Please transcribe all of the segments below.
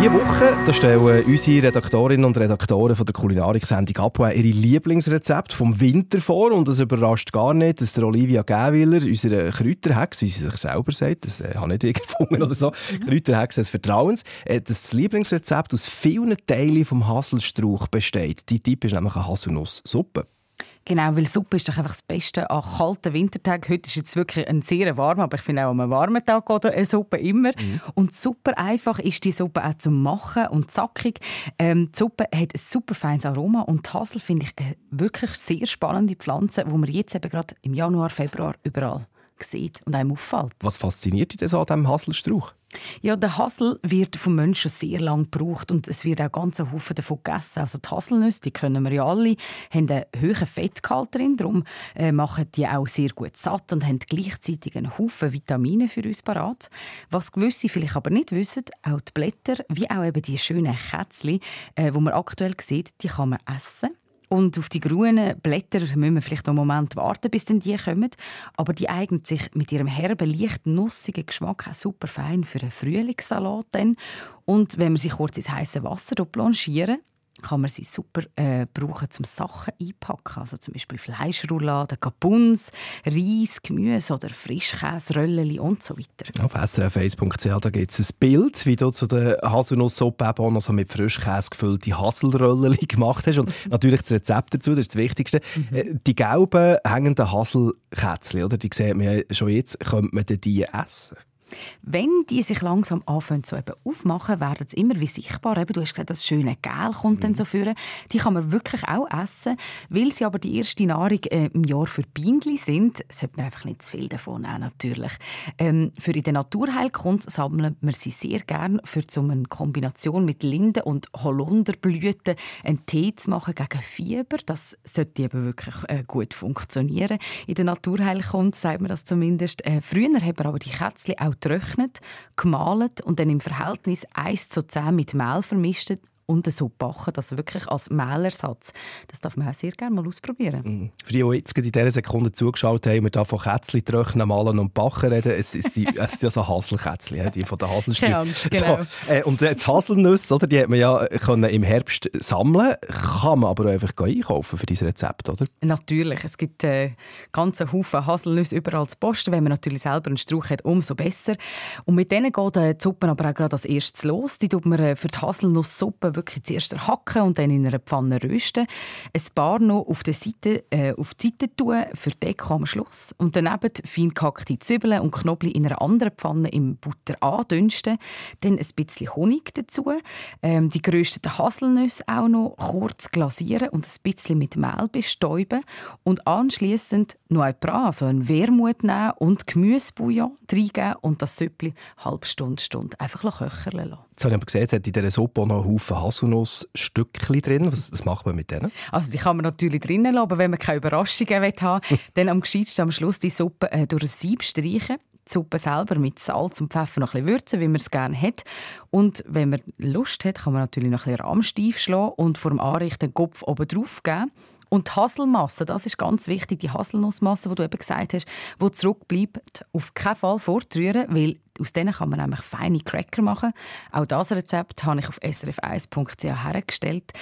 Diese Woche stellen unsere Redaktorinnen und Redaktoren von der Kulinariksendung Apoe ihre Lieblingsrezepte vom Winter vor. Und es überrascht gar nicht, dass der Olivia Gäwiller, unsere Kräuterhex, wie sie sich selber sagt, das äh, habe ich nicht gefunden oder so, Kräuterhex des Vertrauens, äh, dass das Lieblingsrezept aus vielen Teilen vom Haselstrauch besteht. Die Typ ist nämlich eine Haselnusssuppe. Genau, weil Suppe ist doch einfach das Beste an kalten Wintertagen. Heute ist jetzt wirklich ein sehr warmer, aber ich finde auch an einem warmen Tag geht eine Suppe immer. Mhm. Und super einfach ist die Suppe auch zum Machen und zackig. Ähm, die Suppe hat ein super feines Aroma und die Hasel finde ich eine wirklich sehr spannende Pflanze, die man jetzt eben gerade im Januar, Februar überall sieht und einem auffällt. Was fasziniert dich denn so an diesem Haselstrauch? Ja, der Hasel wird vom Menschen sehr lange gebraucht und es wird auch ganz Haufen davon gegessen. Also die Haselnüsse, die können wir ja alle, haben einen hohen Fettgehalt drin, darum äh, machen die auch sehr gut satt und haben gleichzeitig einen Haufen Vitamine für uns parat. Was gewisse vielleicht aber nicht wissen, auch die Blätter, wie auch eben die schönen Kätzchen, äh, die man aktuell sieht, die kann man essen. Und auf die grünen Blätter müssen wir vielleicht noch einen Moment warten, bis dann die kommen. Aber die eignen sich mit ihrem herben, leicht nussigen Geschmack auch super fein für einen Frühlingssalat. Dann. Und wenn wir sie kurz ins heiße Wasser blanchieren, kann man sie super äh, brauchen, zum Sachen einpacken. Also zum Beispiel Fleischrouladen, Kapuns, Reis, Gemüse oder Frischkäse, Rölleli und so weiter. Auf srf1.ch gibt es ein Bild, wie du zu der Haselnusssuppe auch noch so mit Frischkäse gefüllte Haselrölleli gemacht hast. Und natürlich das Rezept dazu, das ist das Wichtigste. Mhm. Äh, die gelben hängenden Haselkätzchen, oder? die sieht man ja schon jetzt, könnte man die essen? Wenn die sich langsam anfangen zu eben aufmachen, werden sie immer wie sichtbar. Eben, du hast gesagt, das schöne Gel kommt mhm. dann so führen. Die kann man wirklich auch essen, weil sie aber die erste Nahrung äh, im Jahr für Bienen sind. Sollte man einfach nicht zu viel davon nehmen, natürlich. Ähm, für in der Naturheilkunde sammeln wir sie sehr gern für so eine Kombination mit Linden und Holunderblüten einen Tee zu machen gegen Fieber. Das sollte eben wirklich äh, gut funktionieren. In der Naturheilkunde sagt man das zumindest. Äh, früher haben wir aber die Kätzchen auch getrocknet, gemahlen und dann im Verhältnis 1 zu 10 mit Mehl vermischt und so backen, das wirklich als Mehlersatz. Das darf man auch sehr gerne mal ausprobieren. Mhm. Für die, die jetzt in dieser Sekunde zugeschaut haben, wir da von Kätzchen trocknen, malen und backen reden, es, ist die, es sind ja so Haselkätzchen, die von der Haselstück. Ja, genau. So, äh, und die Haselnüsse, oder, die hat man ja können im Herbst sammeln, kann man aber auch einfach einkaufen für dieses Rezept, oder? Natürlich, es gibt äh, ganze Haufen Haselnüsse überall zu posten. Wenn man natürlich selber einen Strauch hat, umso besser. Und mit denen geht äh, die Suppe aber auch gerade als erstes los. Die tut man äh, für die Haselnusssuppe wirklich zuerst hacken und dann in einer Pfanne rösten. Ein paar noch auf, der Seite, äh, auf die Seite tun, für Deko am Schluss. Und daneben fein gehackte Zwiebeln und Knoblauch in einer anderen Pfanne im Butter andünsten. Dann ein bisschen Honig dazu. Ähm, die gerösteten Haselnüsse auch noch kurz glasieren und ein bisschen mit Mehl bestäuben. Und anschließend noch ein Bras, also ein Wermut nehmen und Gemüsebouillon reingeben und das Süppli halbe Stunde, Stunde einfach köcheln lassen. Jetzt habe ich aber gesehen, es hat in dieser Suppe noch einen Haufen Haselnussstückchen drin. Was, was macht man mit denen? Also die kann man natürlich drinnen lassen, wenn man keine Überraschungen haben will, dann am gescheitsten am Schluss die Suppe äh, durch ein Sieb streichen die Suppe selber mit Salz und Pfeffer noch ein bisschen würzen, wie man es gerne hat. Und wenn man Lust hat, kann man natürlich noch ein bisschen Rahmstief schlagen und vor dem Anrichten den Kopf oben drauf geben. Und die Haselmasse, das ist ganz wichtig, die Haselnussmasse, die du eben gesagt hast, die zurückbleibt, auf keinen Fall fortrühren, weil aus denen kann man nämlich feine Cracker machen. Auch das Rezept habe ich auf srf1.ch hergestellt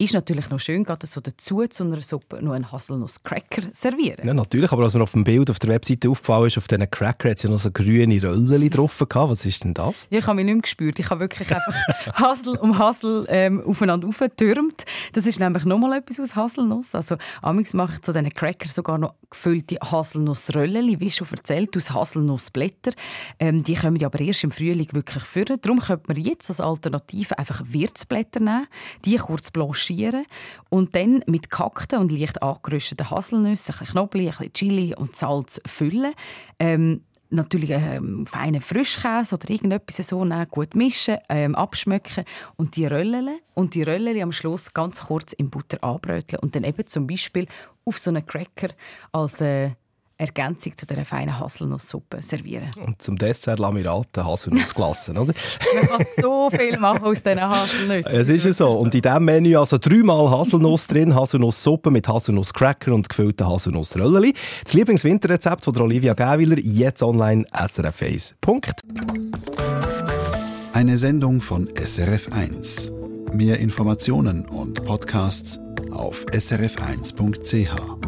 ist natürlich noch schön, gerade so dazu zu einer Suppe noch einen Haselnuss-Cracker servieren. Ja, natürlich, aber als mir auf dem Bild auf der Webseite aufgefallen ist, auf diesen Cracker hat es ja noch so grüne Röllchen drauf gehabt. Was ist denn das? Ja, ich habe mich nicht mehr gespürt. Ich habe wirklich einfach Hasel um Hasel ähm, aufeinander aufgetürmt. Das ist nämlich nochmal etwas aus Haselnuss. Also, amigs mache ich zu diesen Crackers sogar noch gefüllte Haselnussröllchen, wie schon erzählt, aus Haselnussblättern. Ähm, die kommen aber erst im Frühling wirklich führen. Darum könnte man jetzt als Alternative einfach Wirtsblätter nehmen, die kurz blanchieren blanchieren und dann mit gehackten und leicht angerösteten Haselnüssen, ein bisschen Knoblauch, ein bisschen Chili und Salz füllen. Ähm, natürlich ähm, feinen Frischkäse oder irgendetwas so nehmen, gut mischen, ähm, abschmecken und die Röllchen und die Röllchen am Schluss ganz kurz in Butter anbröteln und dann eben zum Beispiel auf so einen Cracker als äh, Ergänzung zu dieser feinen Haselnusssuppe servieren. Und zum Dessert Lamiraten Haselnussglassen, oder? Man kann so viel machen aus diesen Haselnüssen. Es ist ja so. Und in diesem Menü also dreimal Haselnuss drin, Haselnusssuppe mit Haselnusscracker und gefüllten Haselnussröllchen. Das Lieblingswinterrezept von Olivia Gäwiler jetzt online srf1. Eine Sendung von SRF1. Mehr Informationen und Podcasts auf srf1.ch.